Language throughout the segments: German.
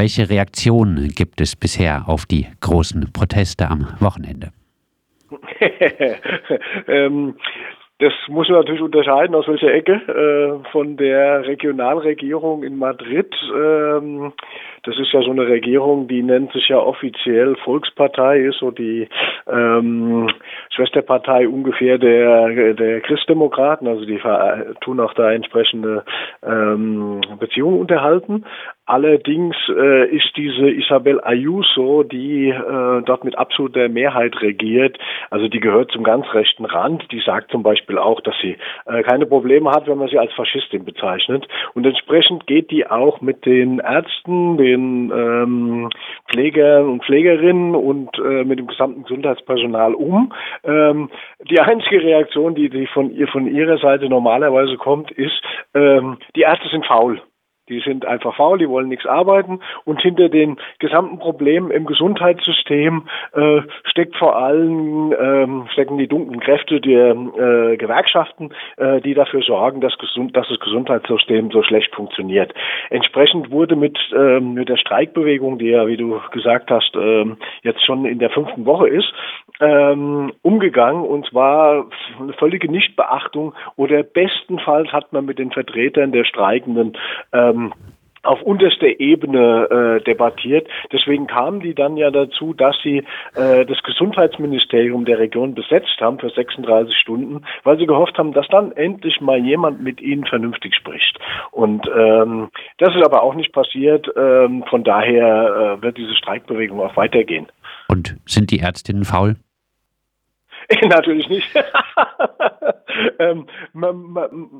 Welche Reaktionen gibt es bisher auf die großen Proteste am Wochenende? ähm, das muss man natürlich unterscheiden, aus welcher Ecke. Äh, von der Regionalregierung in Madrid. Ähm, das ist ja so eine Regierung, die nennt sich ja offiziell Volkspartei, ist so die ähm, Schwesterpartei ungefähr der, der Christdemokraten. Also die tun auch da entsprechende ähm, Beziehungen unterhalten. Allerdings äh, ist diese Isabel Ayuso, die äh, dort mit absoluter Mehrheit regiert, also die gehört zum ganz rechten Rand, die sagt zum Beispiel auch, dass sie äh, keine Probleme hat, wenn man sie als Faschistin bezeichnet. Und entsprechend geht die auch mit den Ärzten, den ähm, Pflegern und Pflegerinnen und äh, mit dem gesamten Gesundheitspersonal um. Ähm, die einzige Reaktion, die, die von ihr von ihrer Seite normalerweise kommt, ist, ähm, die Ärzte sind faul. Die sind einfach faul, die wollen nichts arbeiten und hinter den gesamten Problemen im Gesundheitssystem äh, steckt vor allem ähm, stecken die dunklen Kräfte der äh, Gewerkschaften, äh, die dafür sorgen, dass, gesund, dass das Gesundheitssystem so schlecht funktioniert. Entsprechend wurde mit ähm, mit der Streikbewegung, die ja, wie du gesagt hast, ähm, jetzt schon in der fünften Woche ist, ähm, umgegangen und zwar eine völlige Nichtbeachtung oder bestenfalls hat man mit den Vertretern der Streikenden ähm, auf unterster Ebene äh, debattiert. Deswegen kamen die dann ja dazu, dass sie äh, das Gesundheitsministerium der Region besetzt haben für 36 Stunden, weil sie gehofft haben, dass dann endlich mal jemand mit ihnen vernünftig spricht. Und ähm, das ist aber auch nicht passiert. Ähm, von daher äh, wird diese Streikbewegung auch weitergehen. Und sind die Ärztinnen faul? Natürlich nicht. ähm,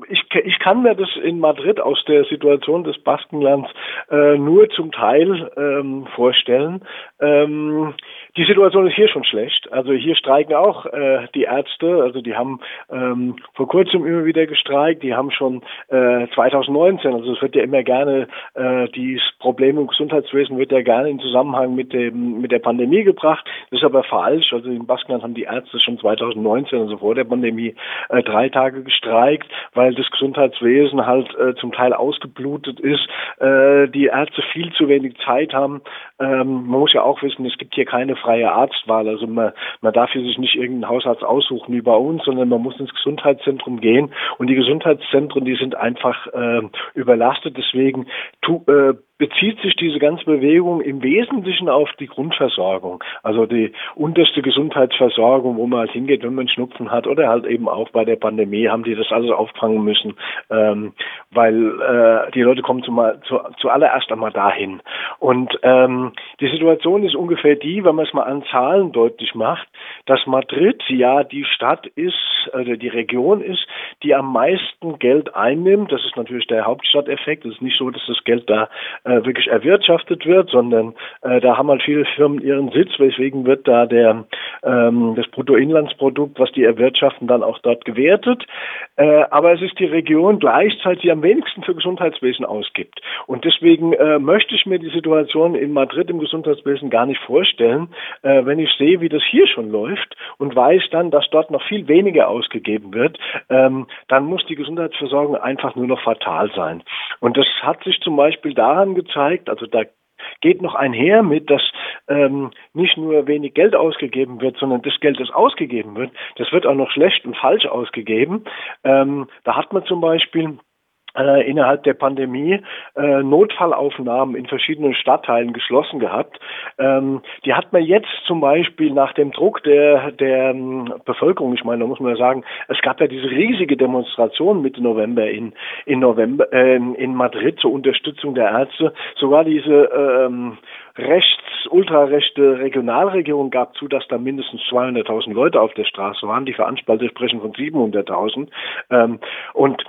ich, ich, kann mir das in Madrid aus der Situation des Baskenlands äh, nur zum Teil ähm, vorstellen. Ähm, die Situation ist hier schon schlecht. Also hier streiken auch äh, die Ärzte. Also die haben ähm, vor kurzem immer wieder gestreikt. Die haben schon äh, 2019, also es wird ja immer gerne, äh, dieses Problem im Gesundheitswesen wird ja gerne in Zusammenhang mit dem mit der Pandemie gebracht. Das ist aber falsch. Also in Baskenland haben die Ärzte schon 2019, also vor der Pandemie, äh, drei Tage gestreikt, weil das Gesundheitswesen halt äh, zum Teil ausgeblutet ist, äh, die Ärzte viel zu wenig Zeit haben. Ähm, man muss ja auch wissen, es gibt hier keine freie Arztwahl. Also man, man darf hier sich nicht irgendeinen Hausarzt aussuchen wie bei uns, sondern man muss ins Gesundheitszentrum gehen. Und die Gesundheitszentren, die sind einfach äh, überlastet. Deswegen tu, äh, bezieht sich diese ganze Bewegung im Wesentlichen auf die Grundversorgung, also die unterste Gesundheitsversorgung, wo man halt hingeht, wenn man Schnupfen hat oder halt eben auch bei der Pandemie haben die das alles auffangen müssen, ähm, weil äh, die Leute kommen zumal, zu, zuallererst einmal dahin. Und ähm, die Situation ist ungefähr die, wenn man es mal an Zahlen deutlich macht, dass Madrid ja die Stadt ist, oder die Region ist, die am meisten Geld einnimmt. Das ist natürlich der Hauptstadteffekt. Es ist nicht so, dass das Geld da äh, äh, wirklich erwirtschaftet wird, sondern äh, da haben halt viele Firmen ihren Sitz, weswegen wird da der ähm, das Bruttoinlandsprodukt, was die erwirtschaften, dann auch dort gewertet. Äh, aber es ist die Region gleichzeitig, die am wenigsten für Gesundheitswesen ausgibt. Und deswegen äh, möchte ich mir die Situation in Madrid im Gesundheitswesen gar nicht vorstellen, äh, wenn ich sehe, wie das hier schon läuft und weiß dann, dass dort noch viel weniger ausgegeben wird, ähm, dann muss die Gesundheitsversorgung einfach nur noch fatal sein. Und das hat sich zum Beispiel daran gezeigt, also da geht noch einher mit, dass ähm, nicht nur wenig Geld ausgegeben wird, sondern das Geld, das ausgegeben wird, das wird auch noch schlecht und falsch ausgegeben. Ähm, da hat man zum Beispiel äh, innerhalb der Pandemie äh, Notfallaufnahmen in verschiedenen Stadtteilen geschlossen gehabt. Ähm, die hat man jetzt zum Beispiel nach dem Druck der, der ähm, Bevölkerung, ich meine, da muss man ja sagen, es gab ja diese riesige Demonstration Mitte November in, in, November, äh, in Madrid zur Unterstützung der Ärzte. Sogar diese ähm, rechts, ultrarechte Regionalregierung gab zu, dass da mindestens 200.000 Leute auf der Straße waren. Die Veranstalter sprechen von 700.000. Ähm, und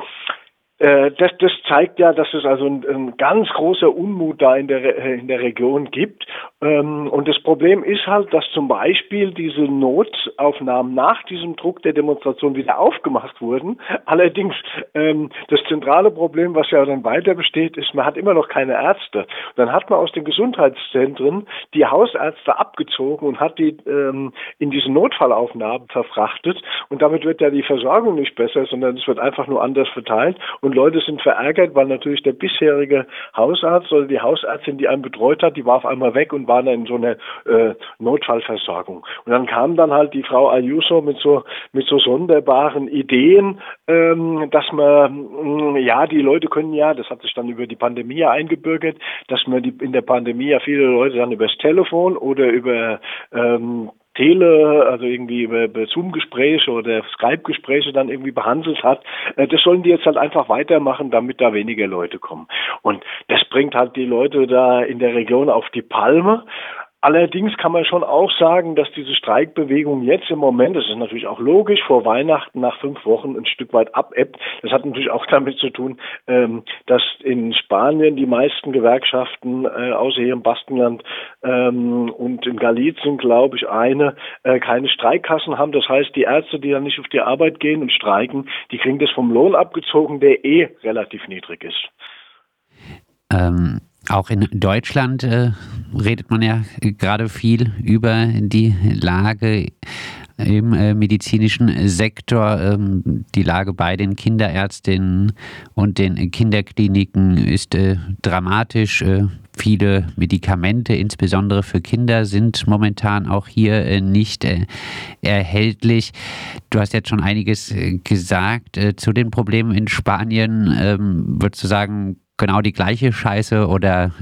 das, das zeigt ja, dass es also ein, ein, ganz großer Unmut da in der, in der Region gibt. Ähm, und das Problem ist halt, dass zum Beispiel diese Notaufnahmen nach diesem Druck der Demonstration wieder aufgemacht wurden. Allerdings ähm, das zentrale Problem, was ja dann weiter besteht, ist, man hat immer noch keine Ärzte. dann hat man aus den Gesundheitszentren die Hausärzte abgezogen und hat die ähm, in diese Notfallaufnahmen verfrachtet. Und damit wird ja die Versorgung nicht besser, sondern es wird einfach nur anders verteilt. Und und Leute sind verärgert, weil natürlich der bisherige Hausarzt oder die Hausärztin, die einen betreut hat, die war auf einmal weg und war dann in so einer äh, Notfallversorgung. Und dann kam dann halt die Frau Ayuso mit so mit so sonderbaren Ideen, ähm, dass man mh, ja die Leute können ja, das hat sich dann über die Pandemie eingebürgert, dass man die in der Pandemie ja viele Leute dann übers Telefon oder über ähm, Tele, also irgendwie über, Zoom-Gespräche oder Skype-Gespräche dann irgendwie behandelt hat, äh, das sollen die jetzt halt einfach weitermachen, damit da weniger Leute kommen. Und das bringt halt die Leute da in der Region auf die Palme. Allerdings kann man schon auch sagen, dass diese Streikbewegung jetzt im Moment, das ist natürlich auch logisch, vor Weihnachten nach fünf Wochen ein Stück weit abebbt. Das hat natürlich auch damit zu tun, ähm, dass in Spanien die meisten Gewerkschaften, äh, außer hier im Baskenland ähm, und in Galizien, glaube ich, eine, äh, keine Streikkassen haben. Das heißt, die Ärzte, die dann nicht auf die Arbeit gehen und streiken, die kriegen das vom Lohn abgezogen, der eh relativ niedrig ist. Ähm auch in Deutschland äh, redet man ja gerade viel über die Lage im äh, medizinischen Sektor. Ähm, die Lage bei den Kinderärztinnen und den Kinderkliniken ist äh, dramatisch. Äh, viele Medikamente, insbesondere für Kinder, sind momentan auch hier äh, nicht äh, erhältlich. Du hast jetzt schon einiges gesagt zu den Problemen in Spanien. Ähm, würdest du sagen, genau die gleiche Scheiße oder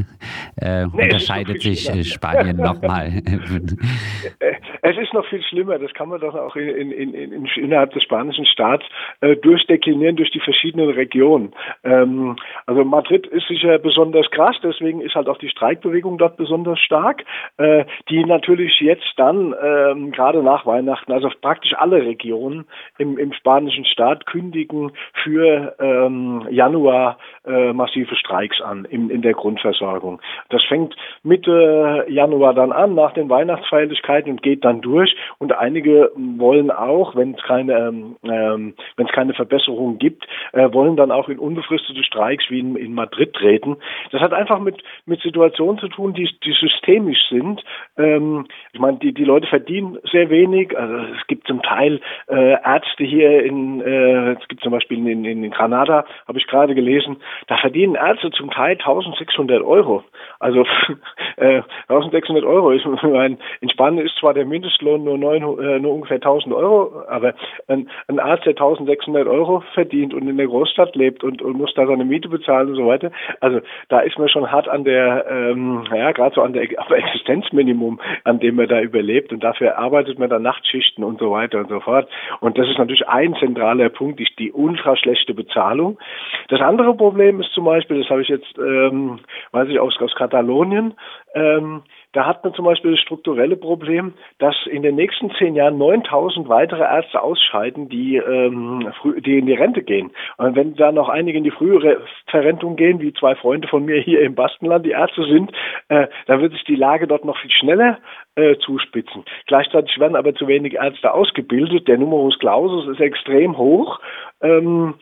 äh, nee, unterscheidet sich schlimmer. Spanien nochmal? es ist noch viel schlimmer. Das kann man doch auch in, in, in, innerhalb des spanischen Staats äh, durchdeklinieren durch die verschiedenen Regionen. Ähm, also Madrid ist sicher besonders krass, deswegen ist halt auch die Streikbewegung dort besonders stark, äh, die natürlich jetzt dann ähm, gerade nach Weihnachten, also praktisch alle Regionen im, im spanischen Staat kündigen für ähm, Januar äh, massive Streiks an in, in der Grundversorgung. Das fängt Mitte Januar dann an, nach den Weihnachtsfeierlichkeiten und geht dann durch. Und einige wollen auch, wenn es keine, ähm, ähm wenn es keine Verbesserung gibt, äh, wollen dann auch in unbefristete Streiks wie in, in Madrid treten. Das hat einfach mit, mit Situationen zu tun, die, die systemisch sind. Ähm, ich meine, die, die Leute verdienen sehr wenig. Also es gibt zum Teil äh, Ärzte hier in, äh, es gibt zum Beispiel in, in, in Granada, habe ich gerade gelesen, da verdienen Ärzte zum Teil 1600 Euro. Also äh, 1600 Euro ist, mein, in Spanien ist zwar der Mindestlohn nur, 9, äh, nur ungefähr 1000 Euro, aber ein, ein, Arzt, der 1600 Euro verdient und in der Großstadt lebt und, und muss da seine Miete bezahlen und so weiter, also da ist man schon hart an der, ähm, ja, gerade so an der am Existenzminimum, an dem man da überlebt und dafür arbeitet man dann Nachtschichten und so weiter und so fort. Und das ist natürlich ein zentraler Punkt, die, die ultra schlechte Bezahlung. Das andere Problem ist zum Beispiel, das habe ich jetzt, ähm, weiß ich aus, aus Katalonien, ähm, da hat man zum Beispiel das strukturelle Problem, dass in den nächsten zehn Jahren 9000 weitere Ärzte ausscheiden, die, ähm, die in die Rente gehen. Und wenn da noch einige in die frühere Verrentung gehen, wie zwei Freunde von mir hier im Baskenland, die Ärzte sind, äh, dann wird sich die Lage dort noch viel schneller äh, zuspitzen. Gleichzeitig werden aber zu wenig Ärzte ausgebildet. Der Numerus Clausus ist extrem hoch. Ähm,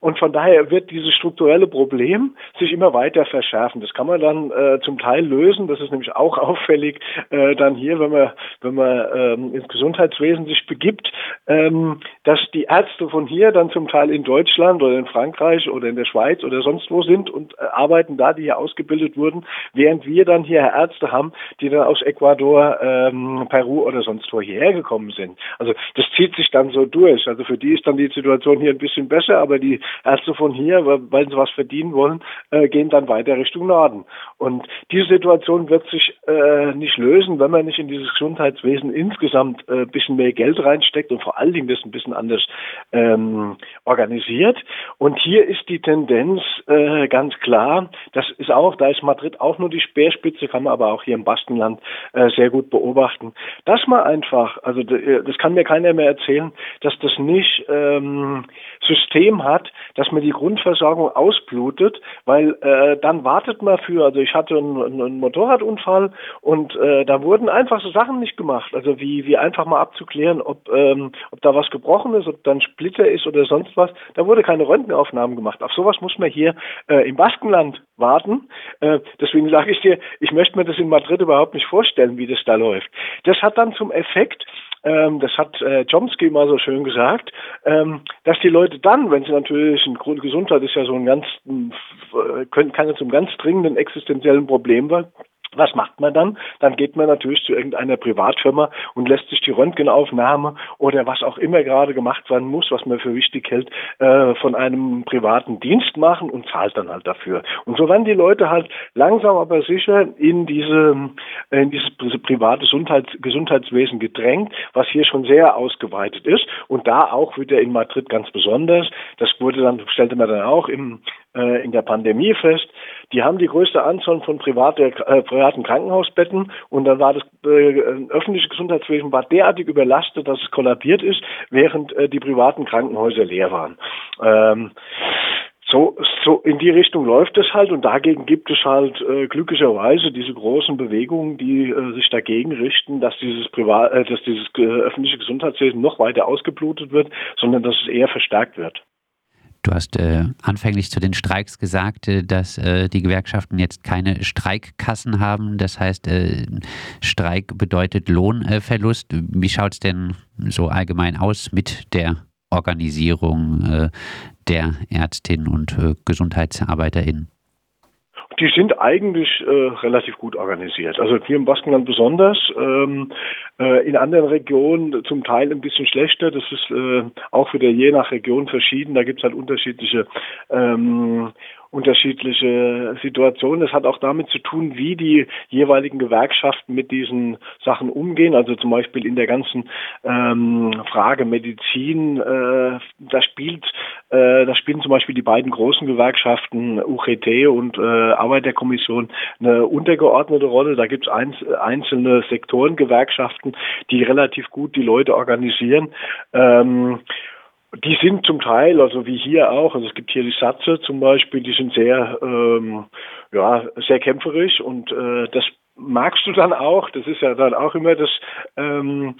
und von daher wird dieses strukturelle Problem sich immer weiter verschärfen. Das kann man dann äh, zum Teil lösen. Das ist nämlich auch auffällig äh, dann hier, wenn man, wenn man ähm, ins Gesundheitswesen sich begibt, ähm, dass die Ärzte von hier dann zum Teil in Deutschland oder in Frankreich oder in der Schweiz oder sonst wo sind und äh, arbeiten da, die hier ausgebildet wurden, während wir dann hier Ärzte haben, die dann aus Ecuador, ähm, Peru oder sonst wo hierher gekommen sind. Also das zieht sich dann so durch. Also für die ist dann die Situation hier ein bisschen besser, aber die Ärzte von hier, weil sie was verdienen wollen, äh, gehen dann weiter Richtung Norden. Und diese Situation wird sich äh, nicht lösen, wenn man nicht in dieses Gesundheitswesen insgesamt äh, ein bisschen mehr Geld reinsteckt und vor allen Dingen das ein bisschen anders ähm, organisiert. Und hier ist die Tendenz äh, ganz klar, das ist auch, da ist Madrid auch nur die Speerspitze, kann man aber auch hier im Baskenland äh, sehr gut beobachten, dass man einfach, also äh, das kann mir keiner mehr erzählen, dass das nicht ähm, System hat, dass man die Grundversorgung ausblutet, weil äh, dann wartet man für, also ich hatte einen, einen Motorradunfall und äh, da wurden einfach so Sachen nicht gemacht, also wie, wie einfach mal abzuklären, ob, ähm, ob da was gebrochen ist, ob da ein Splitter ist oder sonst was, da wurde keine Röntgenaufnahmen gemacht. Auf sowas muss man hier äh, im Baskenland warten. Äh, deswegen sage ich dir, ich möchte mir das in Madrid überhaupt nicht vorstellen, wie das da läuft. Das hat dann zum Effekt, ähm, das hat äh, Chomsky mal so schön gesagt, ähm, dass die Leute dann, wenn sie natürlich, ein Grundgesundheit ist ja so ein ganz, äh, können, kann ja zum ganz dringenden existenziellen Problem was macht man dann? Dann geht man natürlich zu irgendeiner Privatfirma und lässt sich die Röntgenaufnahme oder was auch immer gerade gemacht werden muss, was man für wichtig hält, äh, von einem privaten Dienst machen und zahlt dann halt dafür. Und so werden die Leute halt langsam aber sicher in diese in dieses private Gesundheits Gesundheitswesen gedrängt, was hier schon sehr ausgeweitet ist und da auch wieder in Madrid ganz besonders. Das wurde dann stellte man dann auch im äh, in der Pandemie fest. Die haben die größte Anzahl von private, äh, privaten Krankenhausbetten und dann war das äh, öffentliche Gesundheitswesen war derartig überlastet, dass es kollabiert ist, während äh, die privaten Krankenhäuser leer waren. Ähm, so, so in die Richtung läuft es halt und dagegen gibt es halt äh, glücklicherweise diese großen Bewegungen, die äh, sich dagegen richten, dass dieses Privat, äh, dass dieses äh, öffentliche Gesundheitswesen noch weiter ausgeblutet wird, sondern dass es eher verstärkt wird. Du hast äh, anfänglich zu den Streiks gesagt, äh, dass äh, die Gewerkschaften jetzt keine Streikkassen haben. Das heißt, äh, Streik bedeutet Lohnverlust. Wie schaut es denn so allgemein aus mit der Organisierung äh, der Ärztinnen und GesundheitsarbeiterInnen? Die sind eigentlich äh, relativ gut organisiert. Also hier im Baskenland besonders, ähm, äh, in anderen Regionen zum Teil ein bisschen schlechter. Das ist äh, auch wieder je nach Region verschieden. Da gibt es halt unterschiedliche ähm, unterschiedliche Situationen. Es hat auch damit zu tun, wie die jeweiligen Gewerkschaften mit diesen Sachen umgehen. Also zum Beispiel in der ganzen ähm, Frage Medizin, äh, da spielt, äh, da spielen zum Beispiel die beiden großen Gewerkschaften UGT und äh, Arbeiterkommission eine untergeordnete Rolle. Da gibt es einz einzelne Sektorengewerkschaften, die relativ gut die Leute organisieren. Ähm, die sind zum Teil, also wie hier auch, also es gibt hier die Satze zum Beispiel, die sind sehr, ähm, ja, sehr kämpferisch und äh, das magst du dann auch, das ist ja dann auch immer das, ähm,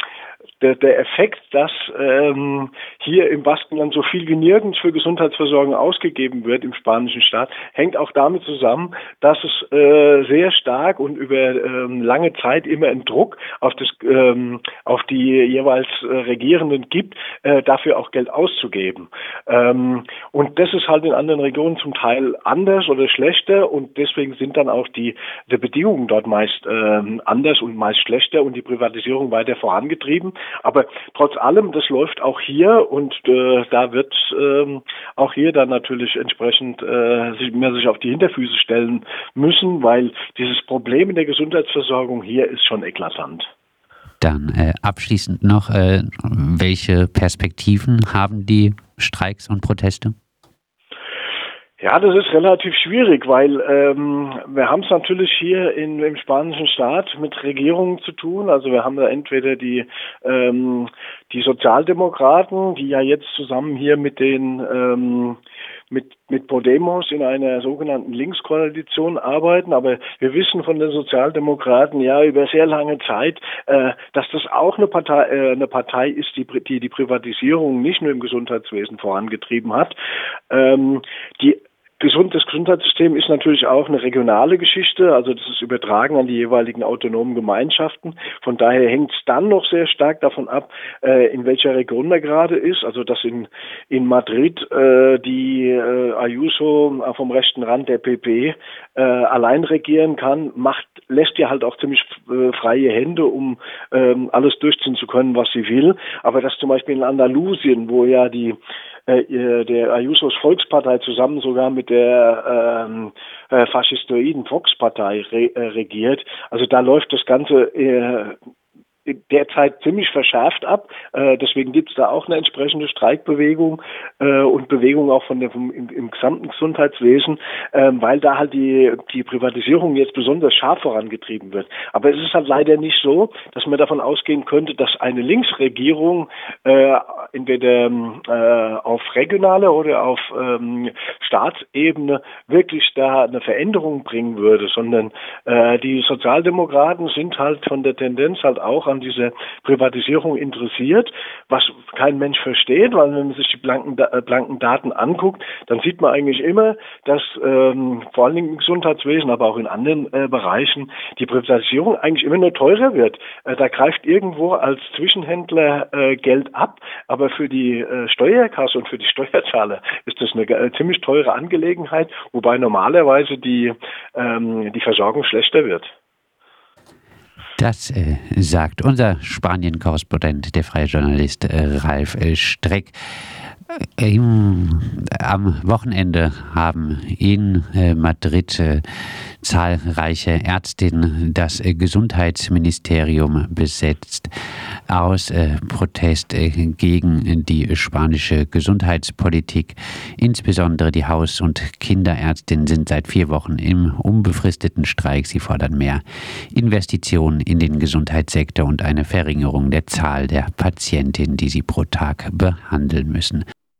der, der Effekt, dass ähm, hier im Baskenland so viel wie nirgends für Gesundheitsversorgung ausgegeben wird im spanischen Staat, hängt auch damit zusammen, dass es äh, sehr stark und über ähm, lange Zeit immer einen Druck auf, das, ähm, auf die jeweils äh, Regierenden gibt, äh, dafür auch Geld auszugeben. Ähm, und das ist halt in anderen Regionen zum Teil anders oder schlechter und deswegen sind dann auch die, die Bedingungen dort meist ähm, anders und meist schlechter und die Privatisierung weiter vorangetrieben. Aber trotz allem, das läuft auch hier und äh, da wird ähm, auch hier dann natürlich entsprechend äh, sich, mehr sich auf die Hinterfüße stellen müssen, weil dieses Problem in der Gesundheitsversorgung hier ist schon eklatant. Dann äh, abschließend noch, äh, welche Perspektiven haben die Streiks und Proteste? Ja, das ist relativ schwierig, weil ähm, wir haben es natürlich hier in, im spanischen Staat mit Regierungen zu tun. Also wir haben da entweder die, ähm, die Sozialdemokraten, die ja jetzt zusammen hier mit den ähm, mit, mit Podemos in einer sogenannten Linkskoalition arbeiten. Aber wir wissen von den Sozialdemokraten ja über sehr lange Zeit, äh, dass das auch eine Partei, äh, eine Partei ist, die, die die Privatisierung nicht nur im Gesundheitswesen vorangetrieben hat. Ähm, die Gesund, das Gesundheitssystem ist natürlich auch eine regionale Geschichte, also das ist übertragen an die jeweiligen autonomen Gemeinschaften. Von daher hängt es dann noch sehr stark davon ab, äh, in welcher Region man gerade ist. Also dass in, in Madrid äh, die äh, Ayuso vom rechten Rand der PP äh, allein regieren kann, macht, lässt ihr halt auch ziemlich äh, freie Hände, um ähm, alles durchziehen zu können, was sie will. Aber dass zum Beispiel in Andalusien, wo ja die äh, der Ayusos Volkspartei zusammen sogar mit der ähm, äh, faschistoiden Volkspartei re äh, regiert. Also da läuft das Ganze äh, derzeit ziemlich verschärft ab. Äh, deswegen gibt es da auch eine entsprechende Streikbewegung äh, und Bewegung auch von der, vom, im, im gesamten Gesundheitswesen, äh, weil da halt die, die Privatisierung jetzt besonders scharf vorangetrieben wird. Aber es ist halt leider nicht so, dass man davon ausgehen könnte, dass eine Linksregierung äh, entweder äh, auf regionaler oder auf ähm, Staatsebene wirklich da eine Veränderung bringen würde, sondern äh, die Sozialdemokraten sind halt von der Tendenz halt auch an an dieser Privatisierung interessiert, was kein Mensch versteht, weil wenn man sich die blanken, äh, blanken Daten anguckt, dann sieht man eigentlich immer, dass ähm, vor allen Dingen im Gesundheitswesen, aber auch in anderen äh, Bereichen die Privatisierung eigentlich immer nur teurer wird. Äh, da greift irgendwo als Zwischenhändler äh, Geld ab, aber für die äh, Steuerkasse und für die Steuerzahler ist das eine äh, ziemlich teure Angelegenheit, wobei normalerweise die, ähm, die Versorgung schlechter wird. Das äh, sagt unser Spanien-Korrespondent, der freie Journalist äh, Ralf äh, Streck. Im, am Wochenende haben in äh, Madrid äh, zahlreiche Ärztinnen das äh, Gesundheitsministerium besetzt aus äh, Protest äh, gegen die spanische Gesundheitspolitik. Insbesondere die Haus- und Kinderärztinnen sind seit vier Wochen im unbefristeten Streik. Sie fordern mehr Investitionen in den Gesundheitssektor und eine Verringerung der Zahl der Patientinnen, die sie pro Tag behandeln müssen.